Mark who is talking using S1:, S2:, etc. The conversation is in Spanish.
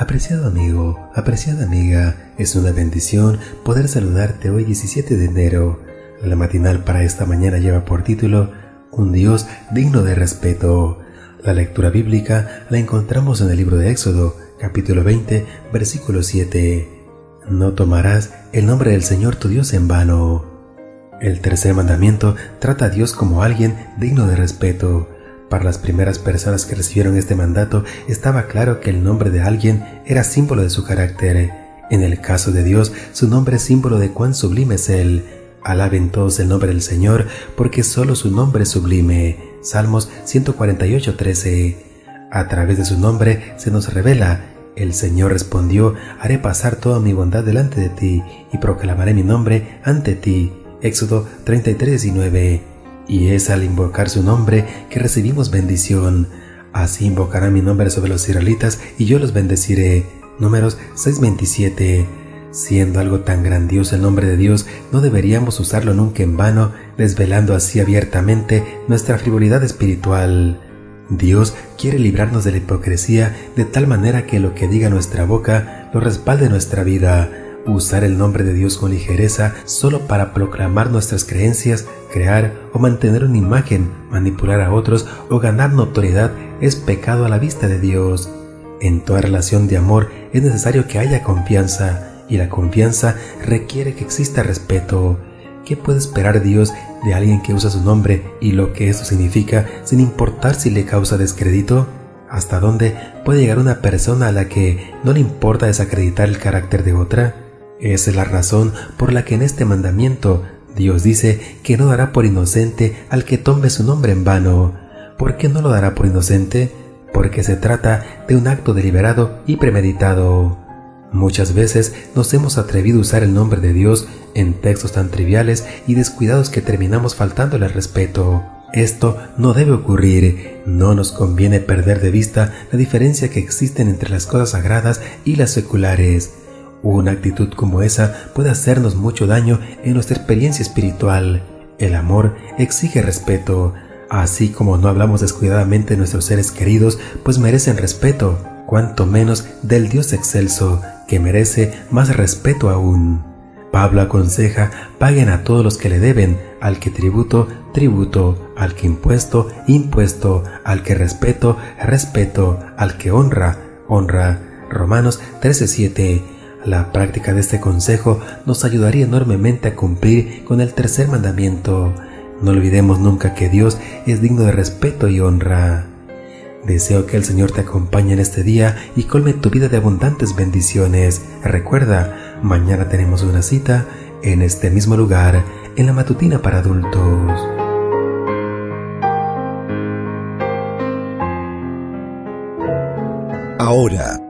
S1: Apreciado amigo, apreciada amiga, es una bendición poder saludarte hoy 17 de enero. La matinal para esta mañana lleva por título Un Dios digno de respeto. La lectura bíblica la encontramos en el libro de Éxodo, capítulo 20, versículo 7. No tomarás el nombre del Señor tu Dios en vano. El tercer mandamiento trata a Dios como alguien digno de respeto. Para las primeras personas que recibieron este mandato estaba claro que el nombre de alguien era símbolo de su carácter. En el caso de Dios, su nombre es símbolo de cuán sublime es Él. Alaben todos el nombre del Señor, porque solo su nombre es sublime. Salmos 148:13. A través de su nombre se nos revela. El Señor respondió, haré pasar toda mi bondad delante de ti, y proclamaré mi nombre ante ti. Éxodo 33:19 y es al invocar su nombre que recibimos bendición. Así invocará mi nombre sobre los israelitas y yo los bendeciré. Números 6:27. Siendo algo tan grandioso el nombre de Dios, no deberíamos usarlo nunca en vano, desvelando así abiertamente nuestra frivolidad espiritual. Dios quiere librarnos de la hipocresía de tal manera que lo que diga nuestra boca lo respalde nuestra vida usar el nombre de Dios con ligereza solo para proclamar nuestras creencias, crear o mantener una imagen, manipular a otros o ganar notoriedad es pecado a la vista de Dios. En toda relación de amor es necesario que haya confianza y la confianza requiere que exista respeto. ¿Qué puede esperar Dios de alguien que usa su nombre y lo que eso significa sin importar si le causa descrédito? ¿Hasta dónde puede llegar una persona a la que no le importa desacreditar el carácter de otra? Es la razón por la que en este mandamiento Dios dice que no dará por inocente al que tome su nombre en vano. ¿Por qué no lo dará por inocente? Porque se trata de un acto deliberado y premeditado. Muchas veces nos hemos atrevido a usar el nombre de Dios en textos tan triviales y descuidados que terminamos faltándole al respeto. Esto no debe ocurrir. No nos conviene perder de vista la diferencia que existen entre las cosas sagradas y las seculares. Una actitud como esa puede hacernos mucho daño en nuestra experiencia espiritual. El amor exige respeto, así como no hablamos descuidadamente de nuestros seres queridos, pues merecen respeto, cuanto menos del Dios excelso, que merece más respeto aún. Pablo aconseja, paguen a todos los que le deben, al que tributo, tributo, al que impuesto, impuesto, al que respeto, respeto, al que honra, honra. Romanos 13:7 la práctica de este consejo nos ayudaría enormemente a cumplir con el tercer mandamiento. No olvidemos nunca que Dios es digno de respeto y honra. Deseo que el Señor te acompañe en este día y colme tu vida de abundantes bendiciones. Recuerda, mañana tenemos una cita en este mismo lugar, en la matutina para adultos.
S2: Ahora